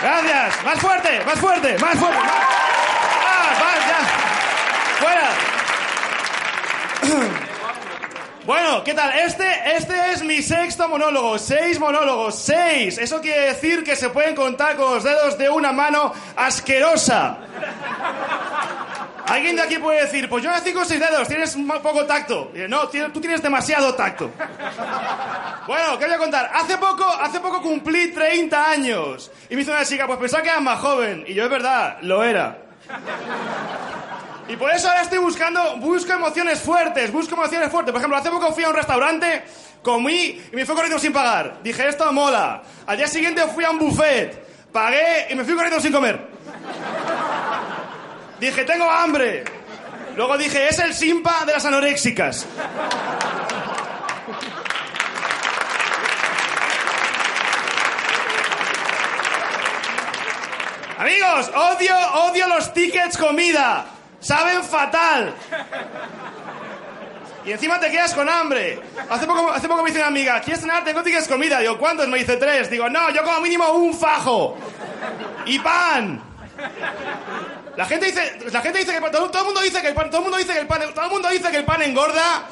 Gracias. Más fuerte, más fuerte, más fuerte. Más. Ah, más, ya. Fuera. Bueno, ¿qué tal? Este, este es mi sexto monólogo. Seis monólogos. Seis. Eso quiere decir que se pueden contar con los dedos de una mano asquerosa. Alguien de aquí puede decir, pues yo nací con seis dedos, tienes un poco tacto. Y, no, tú tienes demasiado tacto. Bueno, ¿qué voy a contar? Hace poco, hace poco cumplí 30 años. Y me hizo una chica, pues pensaba que era más joven. Y yo, es verdad, lo era. Y por eso ahora estoy buscando, busco emociones fuertes, busco emociones fuertes. Por ejemplo, hace poco fui a un restaurante, comí y me fui corriendo sin pagar. Dije, esto mola. Al día siguiente fui a un buffet, pagué y me fui corriendo sin comer. Dije, tengo hambre. Luego dije, es el simpa de las anoréxicas. Amigos, odio, odio los tickets comida. Saben fatal. Y encima te quedas con hambre. Hace poco, hace poco me dice una amiga, ¿quieres cenar? Tengo tickets comida. Digo, ¿cuántos? Me dice tres. Digo, no, yo como mínimo un fajo. Y pan. La gente dice, la gente dice que el pan- todo, el mundo dice que el pan, todo el mundo dice que el pan, todo el mundo dice que el pan engorda.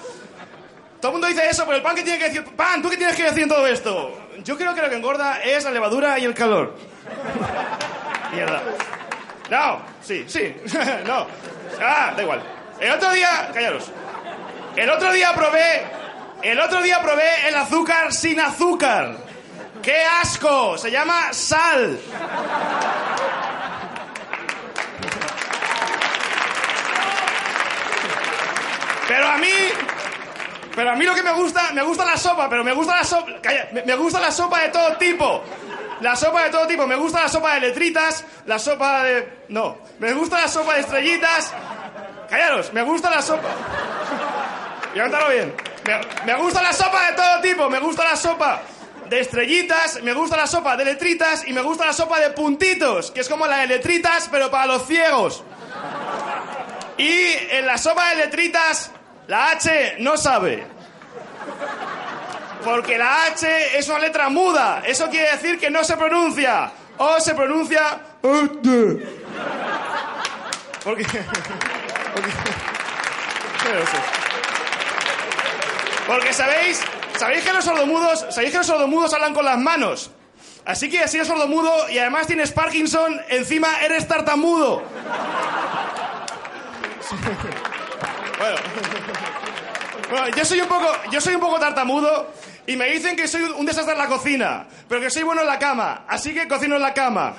Todo el mundo dice eso, pero el pan que tiene que decir, pan, ¿tú qué tienes que decir en todo esto? Yo creo que lo que engorda es la levadura y el calor. Mierda. No, sí, sí, no. Ah, da igual. El otro día, callaros. El otro día probé, el otro día probé el azúcar sin azúcar. ¡Qué asco! Se llama sal. Pero a mí, pero a mí lo que me gusta, me gusta la sopa, pero me gusta la sopa, calla, me, gusta la sopa de todo tipo. La sopa de todo tipo, me gusta la sopa de letritas, la sopa de... No, me gusta la sopa de estrellitas. Callaros, me gusta la sopa... Y cántalo bien. Me, me gusta la sopa de todo tipo, me gusta la sopa de estrellitas, me gusta la sopa de letritas y me gusta la sopa de puntitos, que es como la de letritas, pero para los ciegos. Y en la sopa de letritas, la H no sabe. Porque la H es una letra muda. Eso quiere decir que no se pronuncia. O se pronuncia... Porque... Porque... Sabéis, sabéis que los sordomudos, sabéis que los sordomudos hablan con las manos. Así que si eres sordomudo y además tienes Parkinson, encima eres tartamudo. Bueno. Yo soy un poco, yo soy un poco tartamudo y me dicen que soy un desastre en la cocina, pero que soy bueno en la cama, así que cocino en la cama.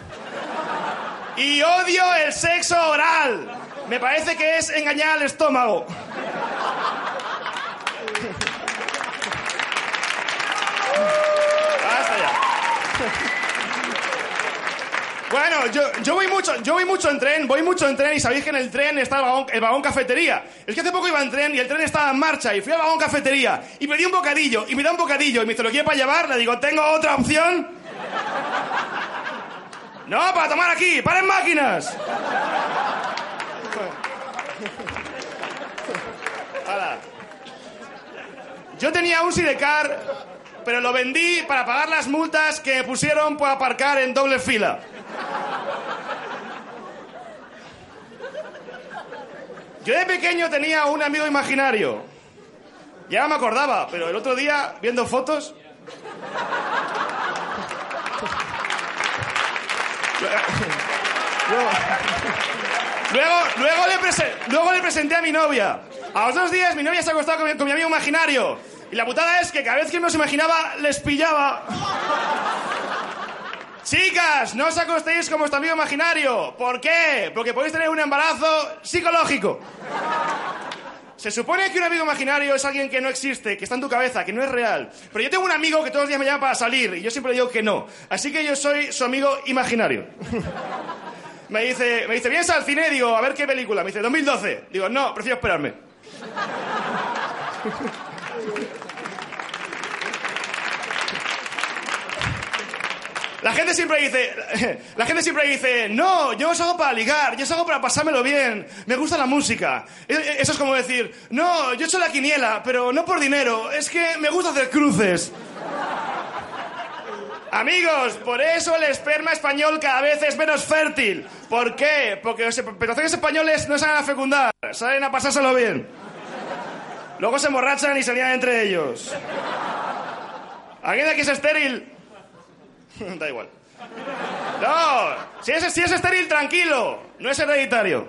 Y odio el sexo oral. Me parece que es engañar al estómago. Basta ya. Bueno, yo, yo voy mucho, yo voy mucho en tren, voy mucho en tren y sabéis que en el tren está el vagón, cafetería. Es que hace poco iba en tren y el tren estaba en marcha y fui al vagón cafetería y pedí un bocadillo y me da un bocadillo y me dice, ¿lo quiere para llevar? Le digo, ¿tengo otra opción? No, para tomar aquí, paren máquinas. Yo tenía un sidecar, pero lo vendí para pagar las multas que me pusieron por aparcar en doble fila. Yo de pequeño tenía un amigo imaginario. Ya me acordaba, pero el otro día, viendo fotos... Luego, luego le presenté a mi novia. A los dos días mi novia se ha acostado con mi, con mi amigo imaginario. Y la putada es que cada vez que nos imaginaba, les pillaba. Chicas, no os acostéis con vuestro amigo imaginario. ¿Por qué? Porque podéis tener un embarazo psicológico. Se supone que un amigo imaginario es alguien que no existe, que está en tu cabeza, que no es real. Pero yo tengo un amigo que todos los días me llama para salir y yo siempre le digo que no. Así que yo soy su amigo imaginario. Me dice, me dice, ¿vienes al cine? Digo, a ver qué película. Me dice, 2012. Digo, no, prefiero esperarme. La gente siempre dice, la gente siempre dice, no, yo os hago para ligar, yo os hago para pasármelo bien, me gusta la música. E- Eso es como decir, no, yo he hecho la quiniela, pero no por dinero, es que me gusta hacer cruces. Amigos, por eso el esperma español cada vez es menos fértil. ¿Por qué? Porque los pelotones españoles no salen a fecundar, salen a pasárselo bien. Luego se emborrachan y se lían entre ellos. ¿Alguien de aquí es estéril? da igual. No, si es, si es estéril, tranquilo. No es hereditario.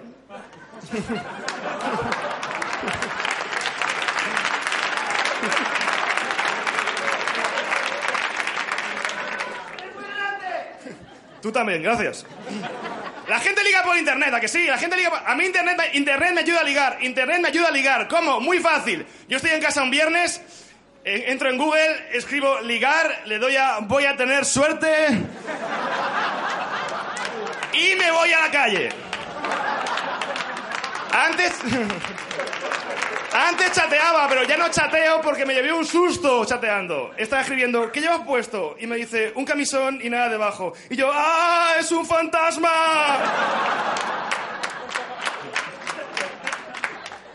Tú también, gracias. La gente liga por internet, ¿a que sí? La gente liga por... A mí internet, internet me ayuda a ligar. Internet me ayuda a ligar. ¿Cómo? Muy fácil. Yo estoy en casa un viernes, entro en Google, escribo ligar, le doy a voy a tener suerte y me voy a la calle. Antes... Antes chateaba, pero ya no chateo porque me llevé un susto chateando. Estaba escribiendo, ¿qué llevas puesto? Y me dice, un camisón y nada debajo. Y yo, ¡ah, es un fantasma!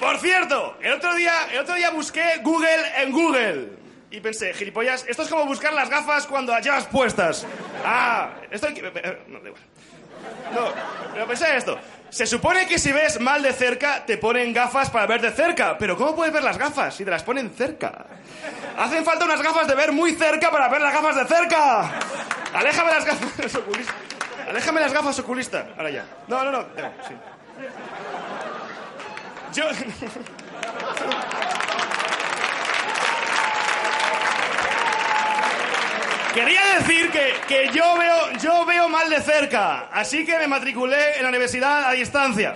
Por cierto, el otro día, el otro día busqué Google en Google. Y pensé, gilipollas, esto es como buscar las gafas cuando las llevas puestas. Ah, esto que... eh, No, da igual. No, pero pensé esto. Se supone que si ves mal de cerca, te ponen gafas para ver de cerca. Pero ¿cómo puedes ver las gafas si te las ponen cerca? Hacen falta unas gafas de ver muy cerca para ver las gafas de cerca. Aléjame las gafas oculistas. Aléjame las gafas oculistas. Ahora ya. No, no, no. no, sí. Yo... Quería decir que, que yo, veo, yo veo mal de cerca, así que me matriculé en la universidad a distancia.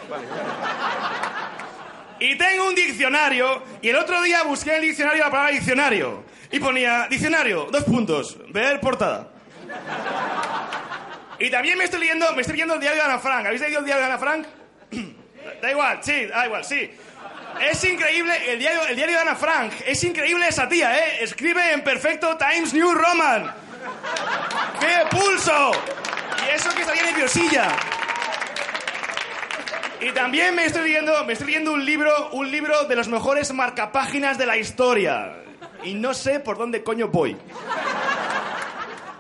Y tengo un diccionario, y el otro día busqué en el diccionario la palabra diccionario. Y ponía, diccionario, dos puntos, ver portada. Y también me estoy leyendo, me estoy leyendo el diario de Ana Frank. ¿Habéis leído el diario de Ana Frank? Da igual, sí, da igual, sí. Es increíble el diario, el diario de Ana Frank. Es increíble esa tía, ¿eh? Escribe en perfecto Times New Roman. ¡Qué pulso! Y eso que salía nerviosilla. Y también me estoy leyendo, me estoy leyendo un libro, un libro de los mejores marcapáginas de la historia. Y no sé por dónde coño voy.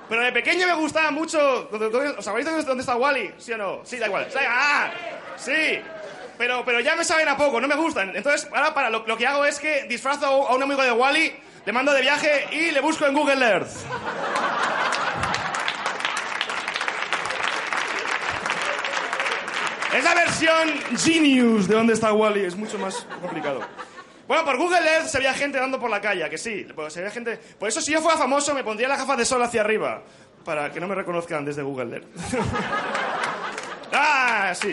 Pero de pequeño me gustaba mucho. ¿Os sabéis dónde está Wally? ¿Sí o no? Sí, da igual. ¡Ah! Sí. Pero, pero ya me saben a poco, no me gustan. Entonces, ahora para lo, que hago es que disfrazo a un amigo de Wally, le mando de viaje y le busco en Google Earth. Es la versión Genius de dónde está Wally, es mucho más complicado. Bueno, por Google Earth se veía gente dando por la calle, ¿a que sí. Pues se veía gente... Por eso si yo fuera famoso me pondría las gafas de sol hacia arriba, para que no me reconozcan desde Google Earth. ah, sí.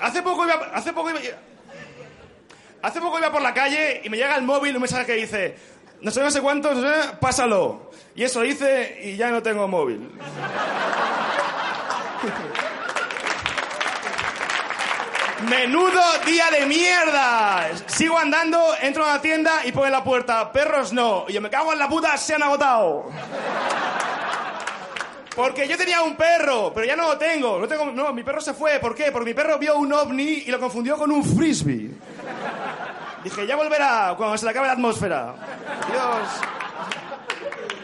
Hace poco iba... Hace poco iba... Hace poco iba por la calle y me llega el móvil un mensaje que dice, no sé, no sé cuánto, no sé, pásalo. Y eso hice y ya no tengo móvil. Menudo día de mierda. Sigo andando, entro a la tienda y pone en la puerta, perros no. Y yo me cago en la puta, se han agotado. Porque yo tenía un perro, pero ya no lo tengo. No, tengo, no, mi perro se fue. ¿Por qué? Porque mi perro vio un ovni y lo confundió con un frisbee. Dije, ya volverá cuando se le acabe la atmósfera. Dios.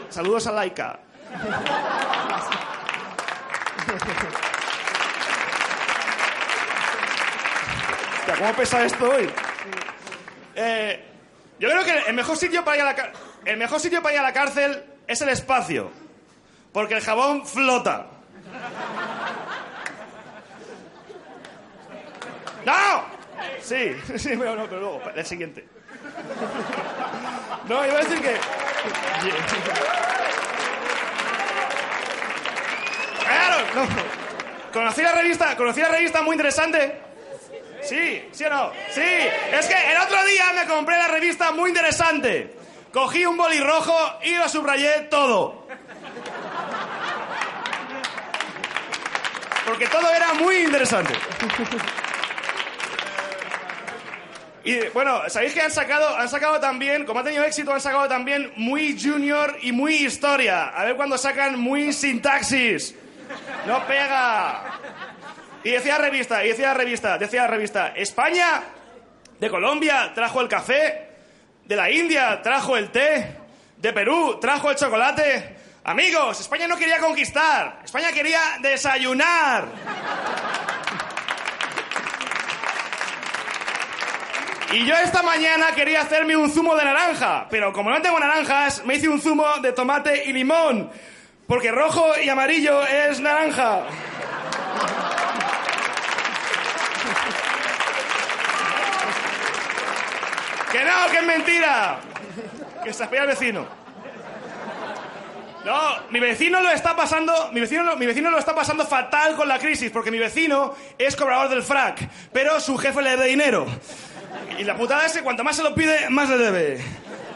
Saludos a Laika. ¿cómo pesa esto hoy? Eh, yo creo que el mejor sitio para ir a la el mejor sitio para ir a la cárcel es el espacio, porque el jabón flota. ¡No! Sí, sí, pero no, pero luego, el siguiente. No, iba a decir que. Claro, no. Conocí la revista, conocí la revista muy interesante. Sí, ¿sí o no? Sí, es que el otro día me compré la revista muy interesante. Cogí un boli rojo y lo subrayé todo. Porque todo era muy interesante. Y bueno, sabéis que han sacado, han sacado también, como ha tenido éxito, han sacado también muy junior y muy historia. A ver cuando sacan muy sintaxis. No pega. Y decía revista, y decía revista, decía revista, España de Colombia trajo el café, de la India trajo el té, de Perú trajo el chocolate. Amigos, España no quería conquistar, España quería desayunar. Y yo esta mañana quería hacerme un zumo de naranja, pero como no tengo naranjas, me hice un zumo de tomate y limón, porque rojo y amarillo es naranja. Que no, que es mentira. Que se el vecino. No, mi vecino lo está pasando, mi vecino, mi vecino lo está pasando fatal con la crisis, porque mi vecino es cobrador del frac, pero su jefe le debe dinero. Y la putada es que cuanto más se lo pide, más le debe.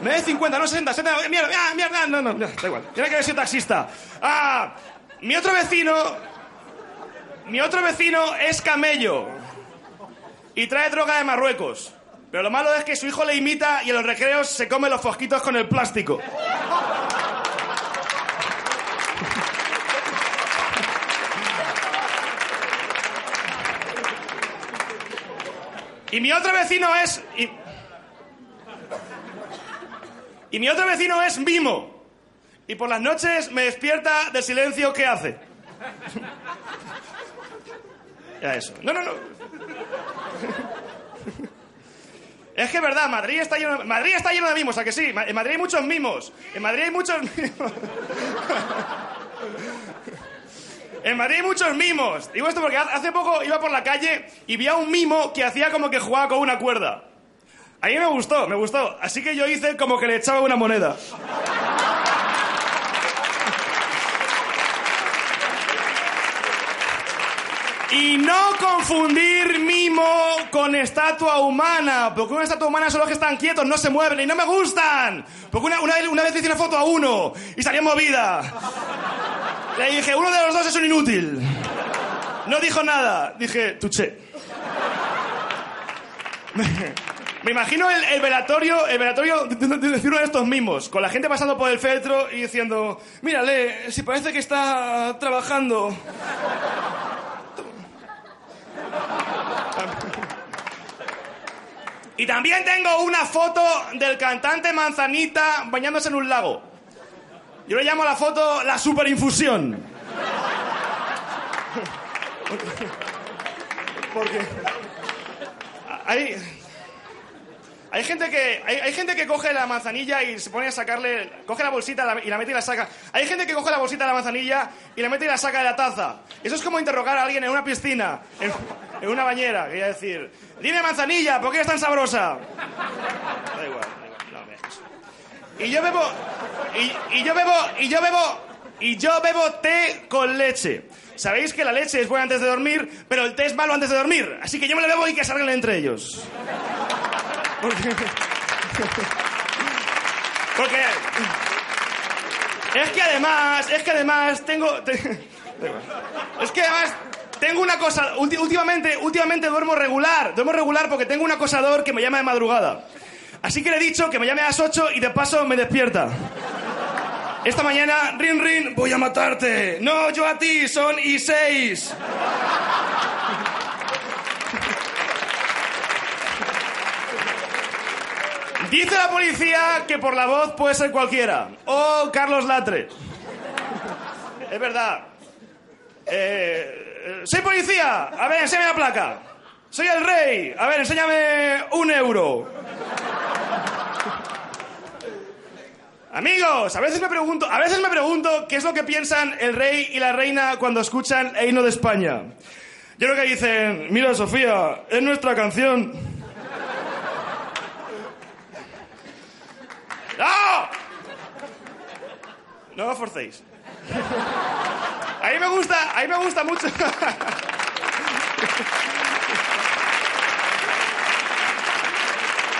Me debe 50, no 60, 70, mierda, ah, mierda, no, no, no, da igual. Tiene que haber sido taxista. Ah, mi otro vecino, mi otro vecino es camello y trae droga de Marruecos. Pero lo malo es que su hijo le imita y en los recreos se come los fosquitos con el plástico. Y mi otro vecino es... Y, mi otro vecino es Mimo. Y por las noches me despierta del silencio que hace. Ya eso. No, no, no. Es que es verdad, Madrid está lleno de, Madrid está lleno de mimos, ¿a que sí? En Madrid hay muchos mimos. En Madrid hay muchos mimos. En Madrid hay muchos mimos. Digo esto porque hace poco iba por la calle y vi a un mimo que hacía como que jugaba con una cuerda. A mí me gustó, me gustó. Así que yo hice como que le echaba una moneda. Y no confundir mimo con estatua humana, porque una estatua humana son los que están quietos, no se mueven y no me gustan. Porque una, una, una vez hice una foto a uno y salió movida. Le dije, uno de los dos es un inútil. No dijo nada. Dije, tuché. Me imagino el, el velatorio, el velatorio de, de- de uno de estos mismos, con la gente pasando por el feltro y diciendo, mírale, si parece que está trabajando. Y también tengo una foto del cantante Manzanita bañándose en un lago. Yo le llamo a la foto la superinfusión. Porque hay, hay gente que hay, hay gente que coge la manzanilla y se pone a sacarle, coge la bolsita y la mete y la saca. Hay gente que coge la bolsita de la manzanilla y la mete y la saca de la taza. Eso es como interrogar a alguien en una piscina, en, una bañera, quería decir, dime manzanilla, ¿por qué eres tan sabrosa? Da igual. Y yo bebo, y, yo bebo, y yo bebo, y yo bebo té con leche. Sabéis que la leche es buena antes de dormir, pero el té es malo antes de dormir. Así que yo me lo bebo y que salgan entre ellos. Porque... Porque... Es que además, es que además tengo... te- Es que además tengo una cosa... Últimamente, últimamente duermo regular. Duermo regular porque tengo un acosador que me llama de madrugada. Así que le he dicho que me llame a las 8 y de paso me despierta. Esta mañana, Rin Rin, voy a matarte. No, yo a ti, son y seis. Dice la policía que por la voz puede ser cualquiera. O Carlos Latre. Es verdad. Eh, soy policía. A ver, enséñame la placa. Soy el rey. A ver, enséñame un euro. Amigos, a veces me pregunto, a veces me pregunto qué es lo que piensan el rey y la reina cuando escuchan el himno de España. Yo creo que dicen, mira Sofía, es nuestra canción. ¡No! No lo forcéis. A mí me gusta, a mí me gusta mucho.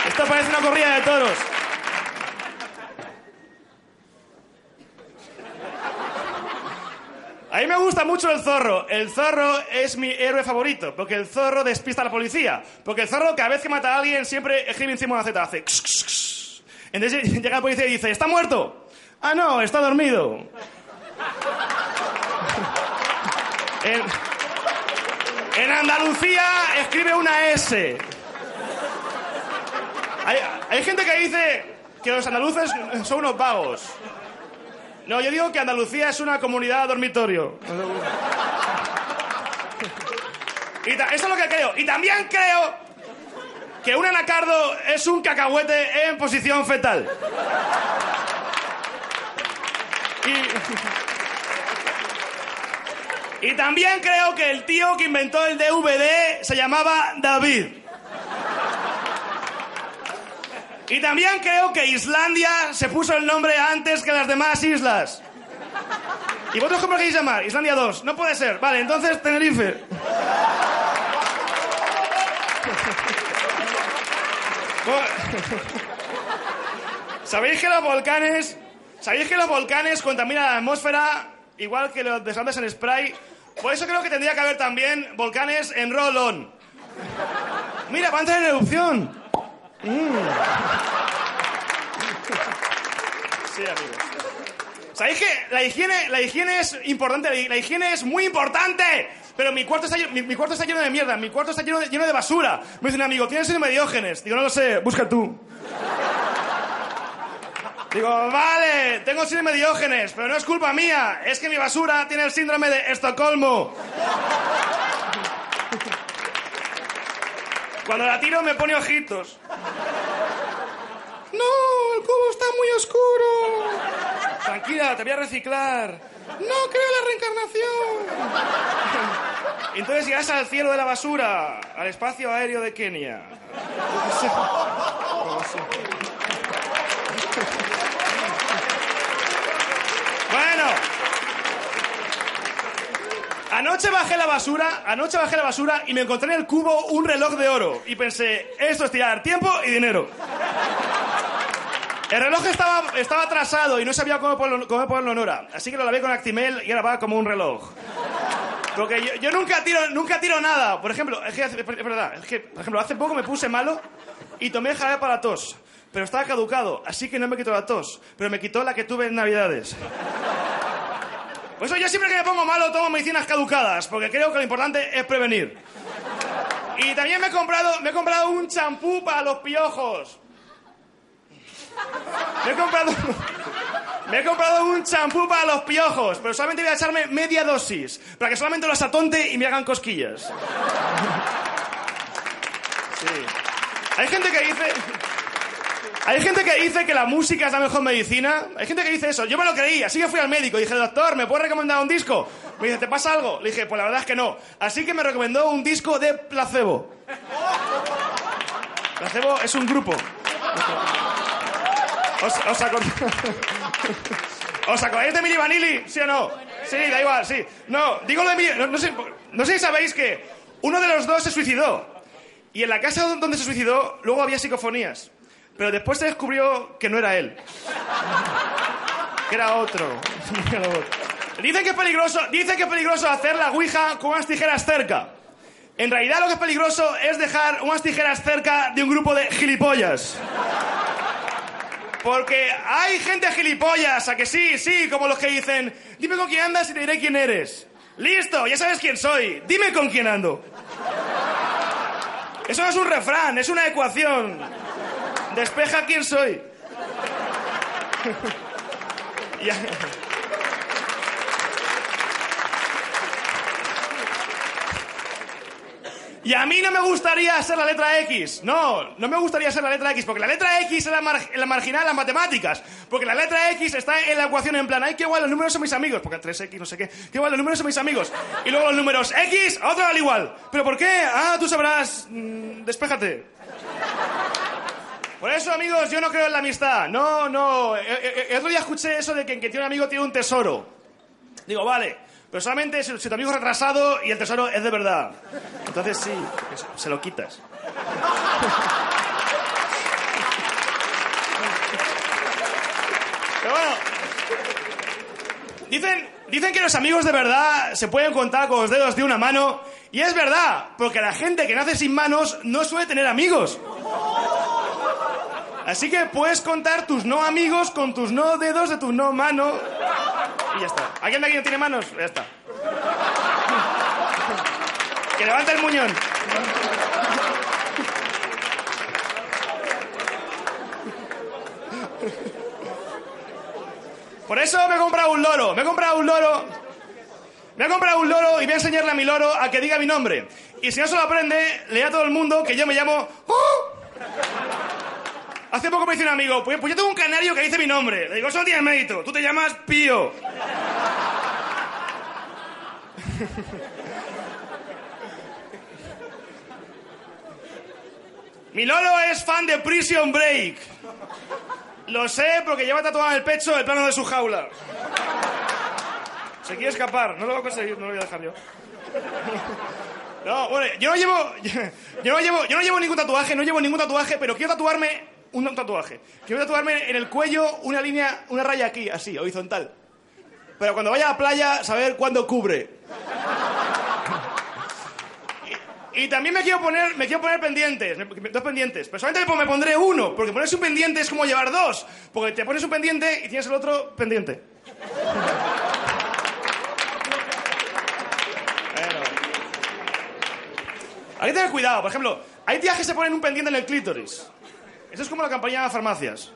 Esto parece una corrida de toros. A mí me gusta mucho el zorro. El zorro es mi héroe favorito, porque el zorro despista a la policía. Porque el zorro, cada vez que mata a alguien, siempre escribe encima de una Z, hace... Entonces llega la policía y dice, ¿está muerto? Ah, no, está dormido. En, Andalucía escribe una S. Hay gente que dice que los andaluces son unos vagos. No, yo digo que Andalucía es una comunidad dormitorio. Y eso es lo que creo. Y también creo que un anacardo es un cacahuete en posición fetal. Y, y también creo que el tío que inventó el DVD se llamaba David. Y también creo que Islandia se puso el nombre antes que las demás islas. ¿Y vosotros cómo lo queréis llamar? Islandia 2. No puede ser. Vale, entonces Tenerife. ¿Sabéis que los volcanes... ¿Sabéis que los volcanes contaminan la atmósfera igual que los desastres en spray? Por eso creo que tendría que haber también volcanes en roll-on. Mira, va a entrar en erupción. Sí, amigos. ¿Sabéis que la higiene, la higiene es importante? La, higiene es muy importante. Pero mi cuarto, está, mi cuarto está lleno de mierda, mi cuarto está lleno de, lleno de basura. Me dice un amigo, ¿tienes síndrome de Diógenes? Digo, no lo sé, busca tú. Digo, vale, tengo síndrome de Diógenes, pero no es culpa mía. Es que mi basura tiene el síndrome de Estocolmo. Cuando la tiro me pone ojitos. No, el cubo está muy oscuro. Tranquila, te voy a reciclar. No creo en la reencarnación. Entonces llegas al cielo de la basura, al espacio aéreo de Kenia. Bueno. Anoche bajé la basura, anoche bajé la basura y me encontré en el cubo un reloj de oro. Y pensé, esto es tirar tiempo y dinero. El reloj estaba, estaba atrasado y no sabía cómo ponerlo, cómo ponerlo en hora. Así que lo lavé con Actimel y ahora va como un reloj. Porque yo, nunca, tiro, nunca tiro nada. Por ejemplo, es, que, es verdad, es que, por ejemplo, hace poco me puse malo y tomé jarabe para tos. Pero estaba caducado, así que no me quitó la tos. Pero me quitó la que tuve en Navidades. Por eso yo siempre que me pongo malo tomo medicinas caducadas, porque creo que lo importante es prevenir. Y también me he comprado, me he comprado un champú para los piojos. Me he comprado, me he comprado un champú para los piojos, pero solamente voy a echarme media dosis, para que solamente los atonte y me hagan cosquillas. Sí. Hay gente que dice... Hay gente que dice que la música es la mejor medicina. Hay gente que dice eso. Yo me lo creí, así que fui al médico. Dije, doctor, ¿me puede recomendar un disco? Me dice, ¿te pasa algo? Le dije, pues la verdad es que no. Así que me recomendó un disco de Placebo. Placebo es un grupo. ¿Os, os acor- ¿Os acordáis de Milli Vanilli? ¿Sí o no? Sí, da igual, sí. No, digo lo de Milli... No, no sé, no sé si sabéis que uno de los dos se suicidó. Y en la casa donde se suicidó, luego había psicofonías. Pero después se descubrió que no era él. Que era otro. Dicen que es peligroso, dicen que es peligroso hacer la ouija con unas tijeras cerca. En realidad lo que es peligroso es dejar unas tijeras cerca de un grupo de gilipollas. Porque hay gente gilipollas, a que sí, sí, como los que dicen, dime con quién andas y te diré quién eres. Listo, ya sabes quién soy, dime con quién ando. Eso no es un refrán, es una ecuación. Despeja quién soy. Y a mí no me gustaría ser la letra X. No, no me gustaría ser la letra X, porque la letra X es la, mar- la marginal en las matemáticas. Porque la letra X está en la ecuación en plan, ay, qué guay, los números son mis amigos. Porque 3X, no sé qué. Qué guay, los números son mis amigos. Y luego los números X, otro al igual. ¿Pero por qué? Ah, tú sabrás. Mm, despéjate. Por eso, amigos, yo no creo en la amistad. No, no. Eh, eh, eh, El otro día escuché eso de que, que tiene un amigo tiene un tesoro. Digo, vale. Pero solamente si, tu amigo es retrasado y el tesoro es de verdad. Entonces sí, se lo quitas. Pero bueno. Dicen, dicen que los amigos de verdad se pueden contar con los dedos de una mano. Y es verdad, porque la gente que nace sin manos no suele tener amigos. Así que puedes contar tus no amigos con tus no dedos de tu no mano. Y ya está. ¿Alguien de aquí no tiene manos? Ya está. Que levante el muñón. Por eso me he comprado un loro. Me he comprado un loro. Me he comprado un loro y voy a enseñarle a mi loro a que diga mi nombre. Y si no se lo aprende, le a todo el mundo que yo me llamo... Hace poco me dice un amigo, pues, pues yo tengo un canario que dice mi nombre. Le digo, eso no tiene mérito. Tú te llamas Pío. Mi loro es fan de Prison Break. Lo sé porque lleva tatuado en el pecho el plano de su jaula. Se quiere escapar, no lo voy a conseguir, no lo voy a dejar yo. No, bueno, yo no llevo, yo no llevo, yo no llevo ningún tatuaje, no llevo ningún tatuaje, pero quiero tatuarme un tatuaje. Quiero tatuarme en el cuello una línea, una raya aquí, así, horizontal. Pero cuando vaya a la playa, saber cuándo cubre. Y también me quiero poner, me quiero poner pendientes, dos pendientes. Pero solamente me pondré uno, porque ponerse un pendiente es como llevar dos. Porque te pones un pendiente y tienes el otro pendiente. Hay que tener cuidado. Por ejemplo, hay tías que se ponen un pendiente en el clítoris. Es como la campaña de las farmacias.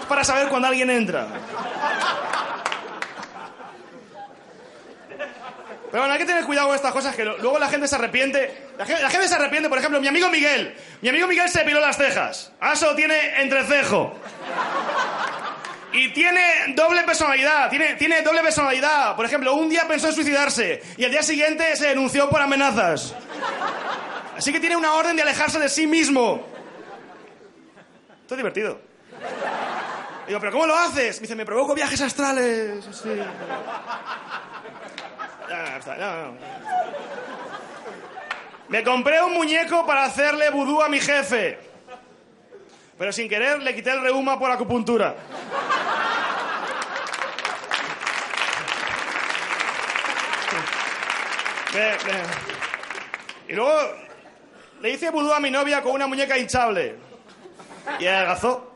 Es para saber cuando alguien entra. Pero bueno, hay que tener cuidado con estas cosas que luego la gente se arrepiente. La gente, se arrepiente, por ejemplo, mi amigo Miguel. Mi amigo Miguel se piló las cejas. Solo tiene entrecejo. Y tiene doble personalidad, tiene, tiene doble personalidad. Por ejemplo, un día pensó en suicidarse y el día siguiente se denunció por amenazas. Así que tiene una orden de alejarse de sí mismo. Esto es divertido. Digo, ¿pero cómo lo haces? Me dice, me provoco viajes astrales. Sí. Me compré un muñeco para hacerle vudú a mi jefe. Pero sin querer le quité el reuma por acupuntura. Y luego le hice vudú a mi novia con una muñeca hinchable. Y adelgazó.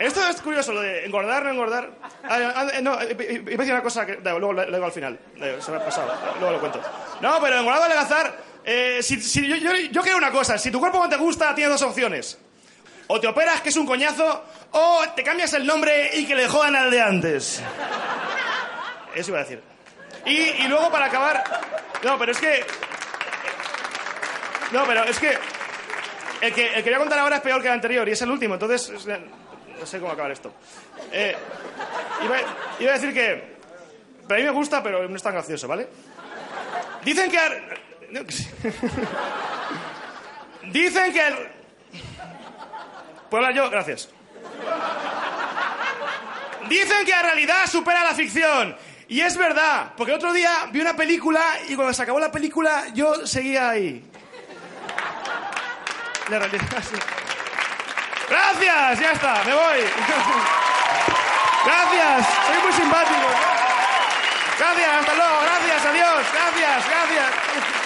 Esto es curioso, lo de engordar, no engordar. Ah, ah, eh, no, eh, iba a decir una cosa que luego lo digo al final. Se me ha pasado. Luego lo cuento. No, pero engordar o adelgazar. Eh, si, yo, yo, creo una cosa. Si tu cuerpo no te gusta, tienes dos opciones. O te operas, que es un coñazo, o te cambias el nombre y que le jodan al de antes. Eso iba a decir. Y, y luego para acabar. No, pero es que. No, pero es que. El que, el que voy a contar ahora es peor que el anterior y es el último, entonces no sé cómo acabar esto. Eh, iba, a decir que. Para mí me gusta, pero no es tan gracioso, ¿vale? Dicen que. Dicen que. ¿Puedo hablar yo? Gracias. Dicen que la realidad supera la ficción. Y es verdad, porque el otro día vi una película y cuando se acabó la película yo seguía ahí. La Gracias, ya está, me voy. Gracias, soy muy simpático. Gracias, hasta luego, gracias, adiós, gracias, gracias.